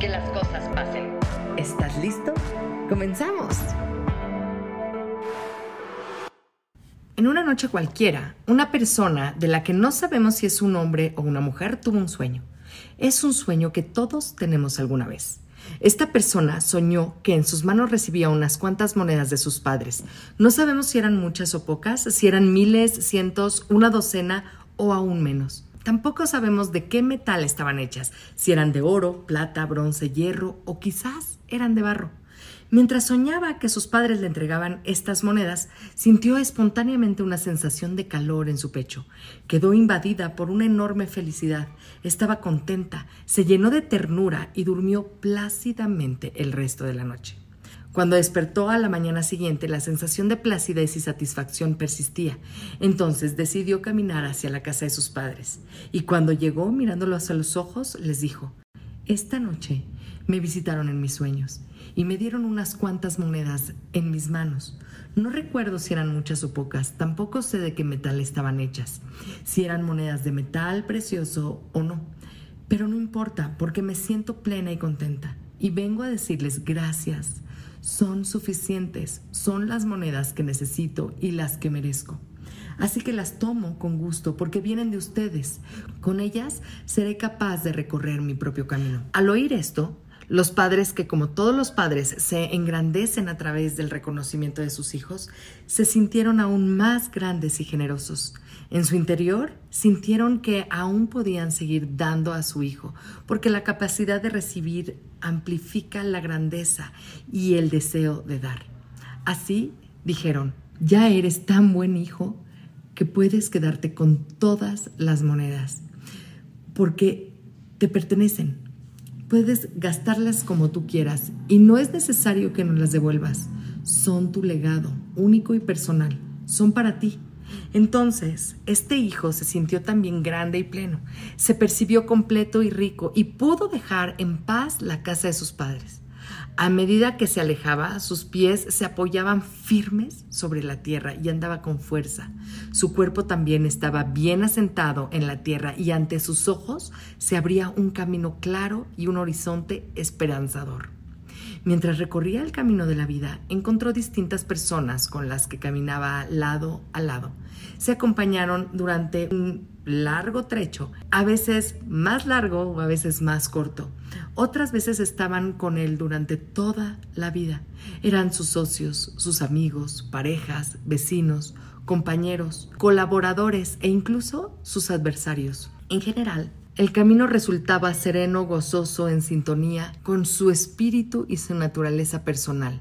que las cosas pasen. ¿Estás listo? ¡Comenzamos! En una noche cualquiera, una persona de la que no sabemos si es un hombre o una mujer tuvo un sueño. Es un sueño que todos tenemos alguna vez. Esta persona soñó que en sus manos recibía unas cuantas monedas de sus padres. No sabemos si eran muchas o pocas, si eran miles, cientos, una docena o aún menos. Tampoco sabemos de qué metal estaban hechas, si eran de oro, plata, bronce, hierro o quizás eran de barro. Mientras soñaba que sus padres le entregaban estas monedas, sintió espontáneamente una sensación de calor en su pecho. Quedó invadida por una enorme felicidad. Estaba contenta, se llenó de ternura y durmió plácidamente el resto de la noche. Cuando despertó a la mañana siguiente, la sensación de placidez y satisfacción persistía. Entonces decidió caminar hacia la casa de sus padres. Y cuando llegó, mirándolo hacia los ojos, les dijo, Esta noche me visitaron en mis sueños y me dieron unas cuantas monedas en mis manos. No recuerdo si eran muchas o pocas, tampoco sé de qué metal estaban hechas, si eran monedas de metal precioso o no. Pero no importa, porque me siento plena y contenta. Y vengo a decirles gracias son suficientes, son las monedas que necesito y las que merezco. Así que las tomo con gusto porque vienen de ustedes. Con ellas seré capaz de recorrer mi propio camino. Al oír esto, los padres que como todos los padres se engrandecen a través del reconocimiento de sus hijos, se sintieron aún más grandes y generosos. En su interior sintieron que aún podían seguir dando a su hijo, porque la capacidad de recibir amplifica la grandeza y el deseo de dar. Así dijeron, ya eres tan buen hijo que puedes quedarte con todas las monedas, porque te pertenecen Puedes gastarlas como tú quieras y no es necesario que nos las devuelvas. Son tu legado, único y personal. Son para ti. Entonces, este hijo se sintió también grande y pleno. Se percibió completo y rico y pudo dejar en paz la casa de sus padres. A medida que se alejaba, sus pies se apoyaban firmes sobre la tierra y andaba con fuerza. Su cuerpo también estaba bien asentado en la tierra y ante sus ojos se abría un camino claro y un horizonte esperanzador. Mientras recorría el camino de la vida, encontró distintas personas con las que caminaba lado a lado. Se acompañaron durante un largo trecho, a veces más largo o a veces más corto. Otras veces estaban con él durante toda la vida. Eran sus socios, sus amigos, parejas, vecinos, compañeros, colaboradores e incluso sus adversarios. En general, el camino resultaba sereno, gozoso, en sintonía con su espíritu y su naturaleza personal.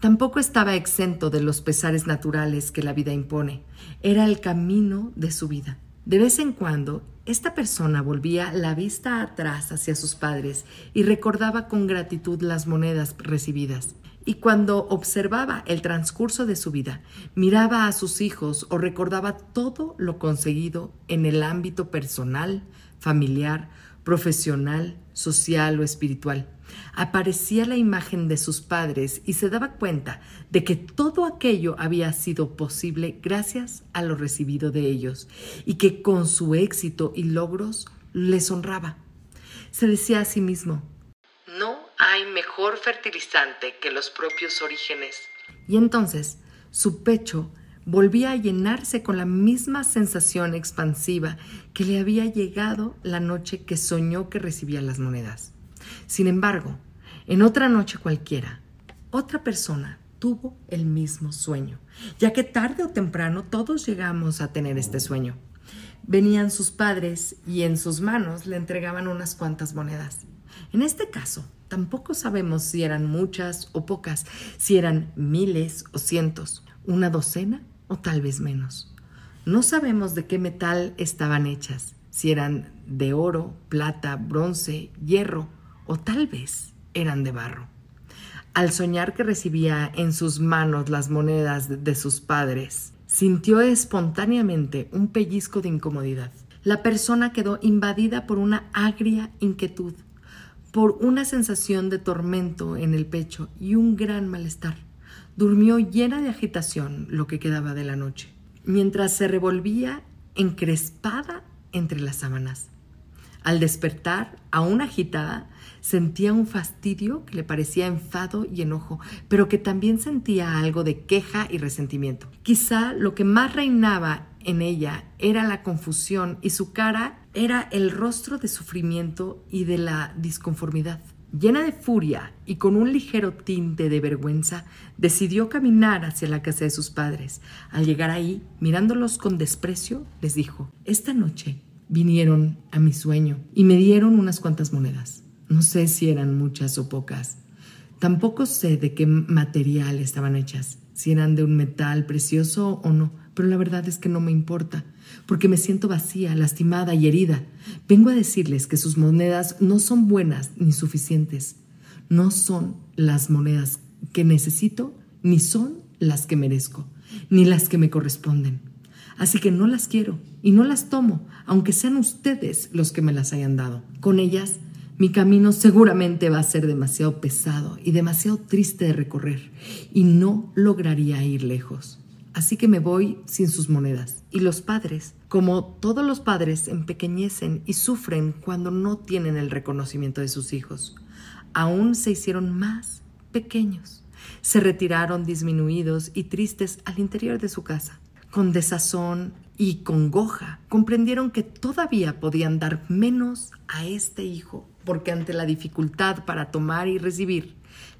Tampoco estaba exento de los pesares naturales que la vida impone. Era el camino de su vida. De vez en cuando, esta persona volvía la vista atrás hacia sus padres y recordaba con gratitud las monedas recibidas. Y cuando observaba el transcurso de su vida, miraba a sus hijos o recordaba todo lo conseguido en el ámbito personal, familiar, profesional, social o espiritual. Aparecía la imagen de sus padres y se daba cuenta de que todo aquello había sido posible gracias a lo recibido de ellos y que con su éxito y logros les honraba. Se decía a sí mismo, no hay mejor fertilizante que los propios orígenes. Y entonces su pecho volvía a llenarse con la misma sensación expansiva que le había llegado la noche que soñó que recibía las monedas. Sin embargo, en otra noche cualquiera, otra persona tuvo el mismo sueño, ya que tarde o temprano todos llegamos a tener este sueño. venían sus padres y en sus manos le entregaban unas cuantas monedas. En este caso, tampoco sabemos si eran muchas o pocas, si eran miles o cientos, una docena o tal vez menos. No sabemos de qué metal estaban hechas, si eran de oro, plata, bronce, hierro o tal vez eran de barro. Al soñar que recibía en sus manos las monedas de sus padres, sintió espontáneamente un pellizco de incomodidad. La persona quedó invadida por una agria inquietud, por una sensación de tormento en el pecho y un gran malestar. Durmió llena de agitación lo que quedaba de la noche, mientras se revolvía encrespada entre las sábanas. Al despertar, aún agitada, sentía un fastidio que le parecía enfado y enojo, pero que también sentía algo de queja y resentimiento. Quizá lo que más reinaba en ella era la confusión y su cara era el rostro de sufrimiento y de la disconformidad. Llena de furia y con un ligero tinte de vergüenza, decidió caminar hacia la casa de sus padres. Al llegar ahí, mirándolos con desprecio, les dijo, Esta noche vinieron a mi sueño y me dieron unas cuantas monedas. No sé si eran muchas o pocas. Tampoco sé de qué material estaban hechas, si eran de un metal precioso o no, pero la verdad es que no me importa, porque me siento vacía, lastimada y herida. Vengo a decirles que sus monedas no son buenas ni suficientes. No son las monedas que necesito, ni son las que merezco, ni las que me corresponden. Así que no las quiero y no las tomo, aunque sean ustedes los que me las hayan dado. Con ellas, mi camino seguramente va a ser demasiado pesado y demasiado triste de recorrer, y no lograría ir lejos. Así que me voy sin sus monedas. Y los padres, como todos los padres, empequeñecen y sufren cuando no tienen el reconocimiento de sus hijos. Aún se hicieron más pequeños. Se retiraron disminuidos y tristes al interior de su casa con desazón y congoja, comprendieron que todavía podían dar menos a este hijo, porque ante la dificultad para tomar y recibir,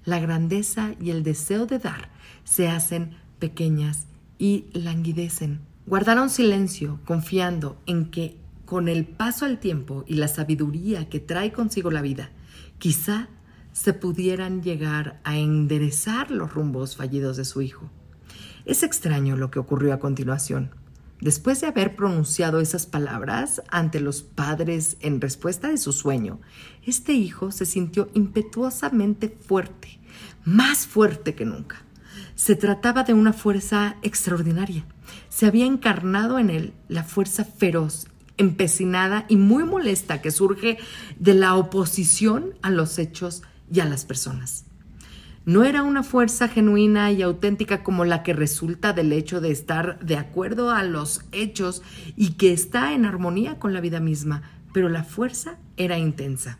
la grandeza y el deseo de dar se hacen pequeñas y languidecen. Guardaron silencio, confiando en que con el paso al tiempo y la sabiduría que trae consigo la vida, quizá se pudieran llegar a enderezar los rumbos fallidos de su hijo. Es extraño lo que ocurrió a continuación. Después de haber pronunciado esas palabras ante los padres en respuesta de su sueño, este hijo se sintió impetuosamente fuerte, más fuerte que nunca. Se trataba de una fuerza extraordinaria. Se había encarnado en él la fuerza feroz, empecinada y muy molesta que surge de la oposición a los hechos y a las personas. No era una fuerza genuina y auténtica como la que resulta del hecho de estar de acuerdo a los hechos y que está en armonía con la vida misma, pero la fuerza era intensa.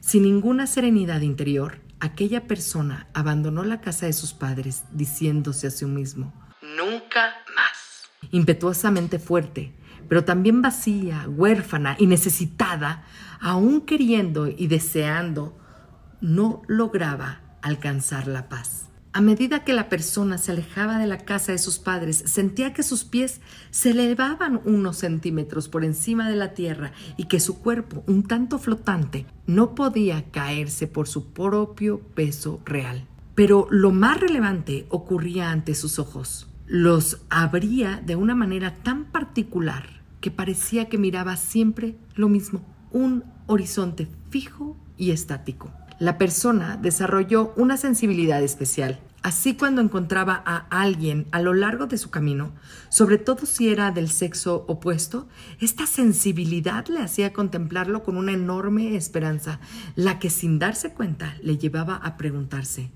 Sin ninguna serenidad interior, aquella persona abandonó la casa de sus padres diciéndose a sí mismo, nunca más. Impetuosamente fuerte, pero también vacía, huérfana y necesitada, aún queriendo y deseando, no lograba alcanzar la paz. A medida que la persona se alejaba de la casa de sus padres, sentía que sus pies se elevaban unos centímetros por encima de la tierra y que su cuerpo, un tanto flotante, no podía caerse por su propio peso real. Pero lo más relevante ocurría ante sus ojos. Los abría de una manera tan particular que parecía que miraba siempre lo mismo, un horizonte fijo y estático la persona desarrolló una sensibilidad especial. Así cuando encontraba a alguien a lo largo de su camino, sobre todo si era del sexo opuesto, esta sensibilidad le hacía contemplarlo con una enorme esperanza, la que sin darse cuenta le llevaba a preguntarse,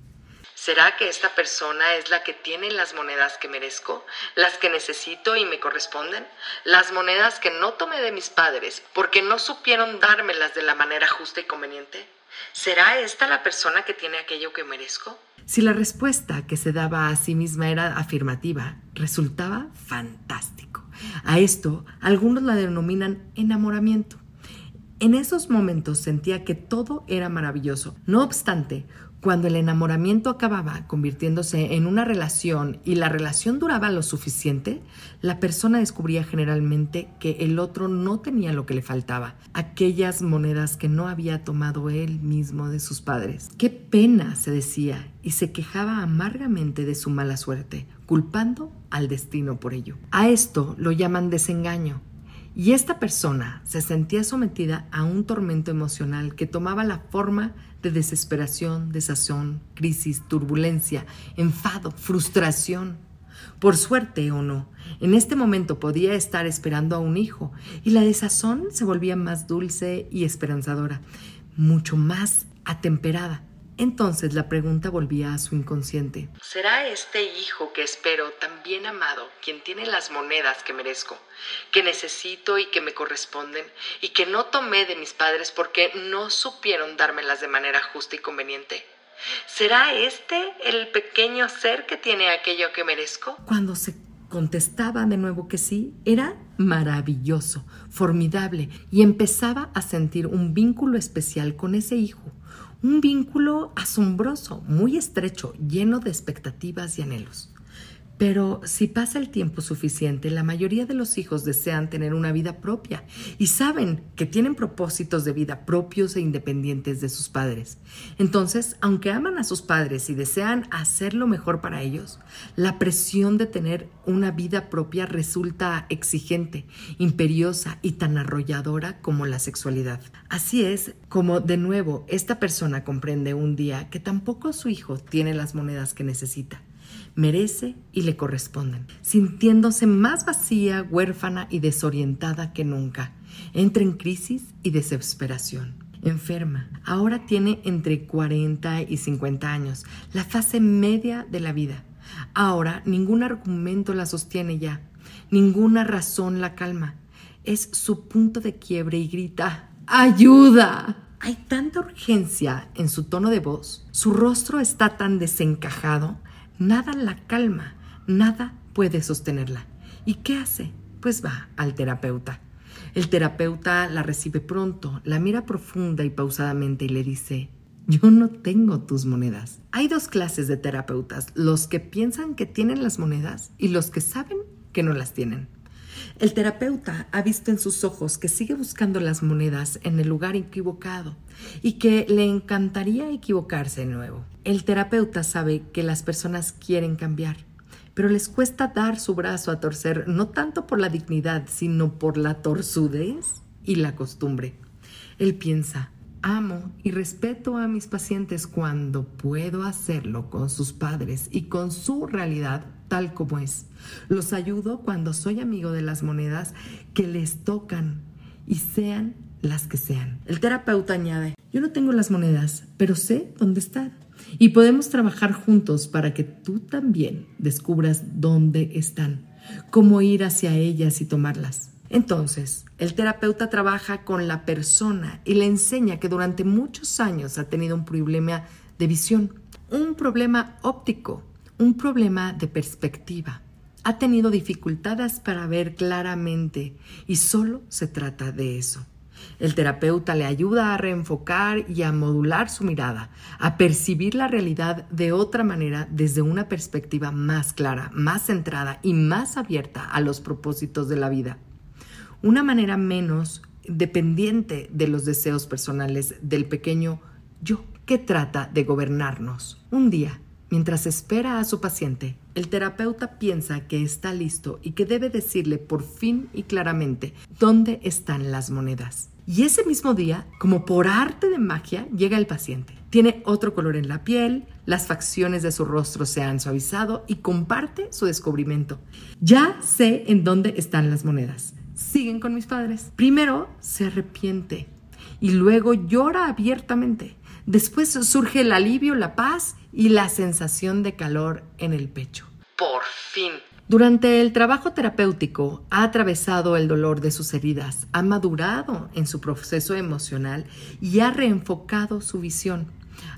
¿Será que esta persona es la que tiene las monedas que merezco, las que necesito y me corresponden? Las monedas que no tomé de mis padres porque no supieron dármelas de la manera justa y conveniente. ¿Será esta la persona que tiene aquello que merezco? Si la respuesta que se daba a sí misma era afirmativa, resultaba fantástico. A esto algunos la denominan enamoramiento. En esos momentos sentía que todo era maravilloso. No obstante, cuando el enamoramiento acababa convirtiéndose en una relación y la relación duraba lo suficiente, la persona descubría generalmente que el otro no tenía lo que le faltaba, aquellas monedas que no había tomado él mismo de sus padres. Qué pena, se decía, y se quejaba amargamente de su mala suerte, culpando al destino por ello. A esto lo llaman desengaño. Y esta persona se sentía sometida a un tormento emocional que tomaba la forma de desesperación, desazón, crisis, turbulencia, enfado, frustración. Por suerte o no, en este momento podía estar esperando a un hijo y la desazón se volvía más dulce y esperanzadora, mucho más atemperada. Entonces la pregunta volvía a su inconsciente. ¿Será este hijo que espero tan bien amado quien tiene las monedas que merezco, que necesito y que me corresponden, y que no tomé de mis padres porque no supieron dármelas de manera justa y conveniente? ¿Será este el pequeño ser que tiene aquello que merezco? Cuando se contestaba de nuevo que sí, era maravilloso, formidable, y empezaba a sentir un vínculo especial con ese hijo un vínculo asombroso, muy estrecho, lleno de expectativas y anhelos. Pero si pasa el tiempo suficiente, la mayoría de los hijos desean tener una vida propia y saben que tienen propósitos de vida propios e independientes de sus padres. Entonces, aunque aman a sus padres y desean hacer lo mejor para ellos, la presión de tener una vida propia resulta exigente, imperiosa y tan arrolladora como la sexualidad. Así es como, de nuevo, esta persona comprende un día que tampoco su hijo tiene las monedas que necesita merece y le corresponden, sintiéndose más vacía, huérfana y desorientada que nunca. Entra en crisis y desesperación. Enferma. Ahora tiene entre 40 y 50 años, la fase media de la vida. Ahora ningún argumento la sostiene ya, ninguna razón la calma. Es su punto de quiebre y grita, ¡Ayuda! Hay tanta urgencia en su tono de voz, su rostro está tan desencajado Nada la calma, nada puede sostenerla. ¿Y qué hace? Pues va al terapeuta. El terapeuta la recibe pronto, la mira profunda y pausadamente y le dice, yo no tengo tus monedas. Hay dos clases de terapeutas, los que piensan que tienen las monedas y los que saben que no las tienen. El terapeuta ha visto en sus ojos que sigue buscando las monedas en el lugar equivocado y que le encantaría equivocarse de nuevo. El terapeuta sabe que las personas quieren cambiar, pero les cuesta dar su brazo a torcer no tanto por la dignidad, sino por la torsudez y la costumbre. Él piensa, amo y respeto a mis pacientes cuando puedo hacerlo con sus padres y con su realidad tal como es. Los ayudo cuando soy amigo de las monedas que les tocan y sean las que sean. El terapeuta añade, yo no tengo las monedas, pero sé dónde están y podemos trabajar juntos para que tú también descubras dónde están, cómo ir hacia ellas y tomarlas. Entonces, el terapeuta trabaja con la persona y le enseña que durante muchos años ha tenido un problema de visión, un problema óptico, un problema de perspectiva. Ha tenido dificultades para ver claramente y solo se trata de eso. El terapeuta le ayuda a reenfocar y a modular su mirada, a percibir la realidad de otra manera desde una perspectiva más clara, más centrada y más abierta a los propósitos de la vida. Una manera menos dependiente de los deseos personales del pequeño yo que trata de gobernarnos. Un día, Mientras espera a su paciente, el terapeuta piensa que está listo y que debe decirle por fin y claramente dónde están las monedas. Y ese mismo día, como por arte de magia, llega el paciente. Tiene otro color en la piel, las facciones de su rostro se han suavizado y comparte su descubrimiento. Ya sé en dónde están las monedas. Siguen con mis padres. Primero se arrepiente y luego llora abiertamente. Después surge el alivio, la paz y la sensación de calor en el pecho. Por fin. Durante el trabajo terapéutico ha atravesado el dolor de sus heridas, ha madurado en su proceso emocional y ha reenfocado su visión.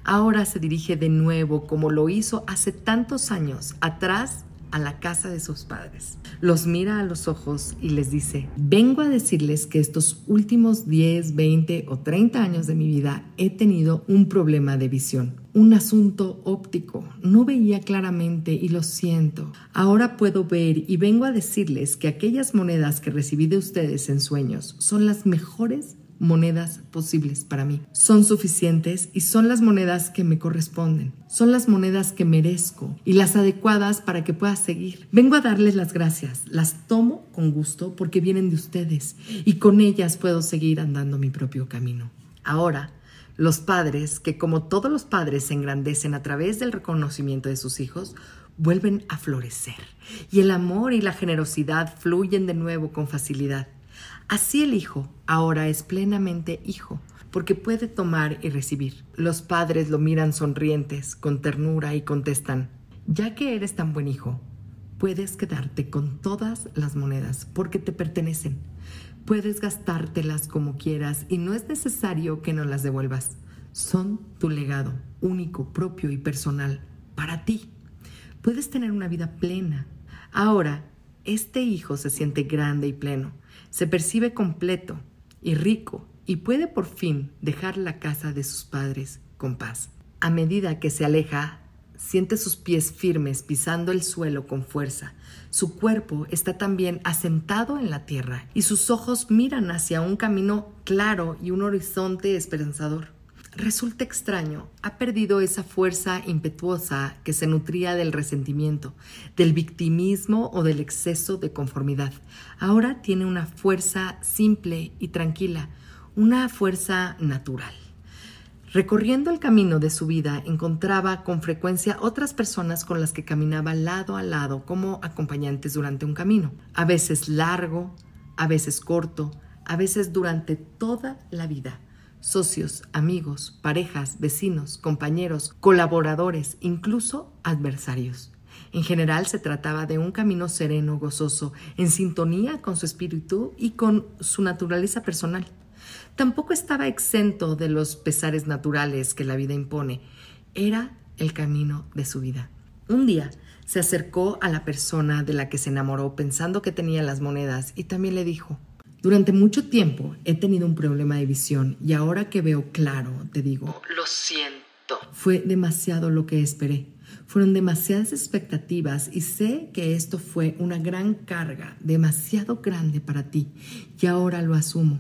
Ahora se dirige de nuevo, como lo hizo hace tantos años, atrás a la casa de sus padres. Los mira a los ojos y les dice, vengo a decirles que estos últimos 10, 20 o 30 años de mi vida he tenido un problema de visión, un asunto óptico. No veía claramente y lo siento. Ahora puedo ver y vengo a decirles que aquellas monedas que recibí de ustedes en sueños son las mejores monedas posibles para mí. Son suficientes y son las monedas que me corresponden. Son las monedas que merezco y las adecuadas para que pueda seguir. Vengo a darles las gracias. Las tomo con gusto porque vienen de ustedes y con ellas puedo seguir andando mi propio camino. Ahora, los padres, que como todos los padres se engrandecen a través del reconocimiento de sus hijos, vuelven a florecer y el amor y la generosidad fluyen de nuevo con facilidad. Así el hijo ahora es plenamente hijo, porque puede tomar y recibir. Los padres lo miran sonrientes, con ternura y contestan, ya que eres tan buen hijo, puedes quedarte con todas las monedas porque te pertenecen. Puedes gastártelas como quieras y no es necesario que no las devuelvas. Son tu legado, único, propio y personal, para ti. Puedes tener una vida plena. Ahora, este hijo se siente grande y pleno se percibe completo y rico y puede por fin dejar la casa de sus padres con paz. A medida que se aleja, siente sus pies firmes pisando el suelo con fuerza. Su cuerpo está también asentado en la tierra y sus ojos miran hacia un camino claro y un horizonte esperanzador resulta extraño, ha perdido esa fuerza impetuosa que se nutría del resentimiento, del victimismo o del exceso de conformidad. Ahora tiene una fuerza simple y tranquila, una fuerza natural. Recorriendo el camino de su vida, encontraba con frecuencia otras personas con las que caminaba lado a lado como acompañantes durante un camino, a veces largo, a veces corto, a veces durante toda la vida socios, amigos, parejas, vecinos, compañeros, colaboradores, incluso adversarios. En general se trataba de un camino sereno, gozoso, en sintonía con su espíritu y con su naturaleza personal. Tampoco estaba exento de los pesares naturales que la vida impone. Era el camino de su vida. Un día se acercó a la persona de la que se enamoró pensando que tenía las monedas y también le dijo, durante mucho tiempo he tenido un problema de visión y ahora que veo claro, te digo, lo siento. Fue demasiado lo que esperé. Fueron demasiadas expectativas y sé que esto fue una gran carga, demasiado grande para ti, y ahora lo asumo.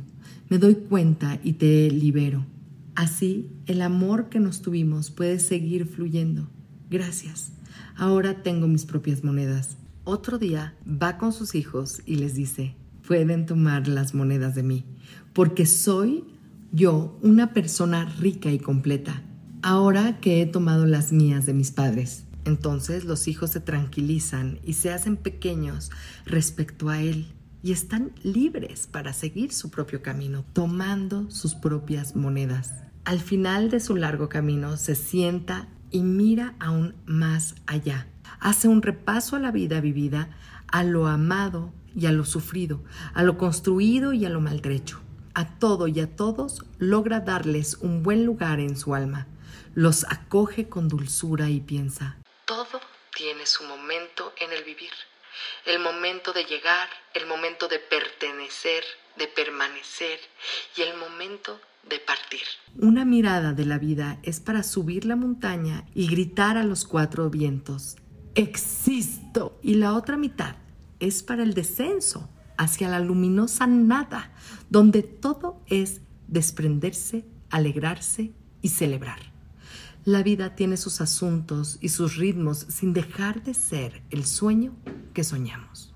Me doy cuenta y te libero. Así, el amor que nos tuvimos puede seguir fluyendo. Gracias. Ahora tengo mis propias monedas. Otro día va con sus hijos y les dice, pueden tomar las monedas de mí, porque soy yo una persona rica y completa, ahora que he tomado las mías de mis padres. Entonces los hijos se tranquilizan y se hacen pequeños respecto a él y están libres para seguir su propio camino, tomando sus propias monedas. Al final de su largo camino se sienta y mira aún más allá. Hace un repaso a la vida vivida, a lo amado y a lo sufrido, a lo construido y a lo maltrecho. A todo y a todos logra darles un buen lugar en su alma. Los acoge con dulzura y piensa, todo tiene su momento en el vivir. El momento de llegar, el momento de pertenecer, de permanecer y el momento de partir. Una mirada de la vida es para subir la montaña y gritar a los cuatro vientos, existo. Y la otra mitad es para el descenso hacia la luminosa nada, donde todo es desprenderse, alegrarse y celebrar. La vida tiene sus asuntos y sus ritmos sin dejar de ser el sueño que soñamos.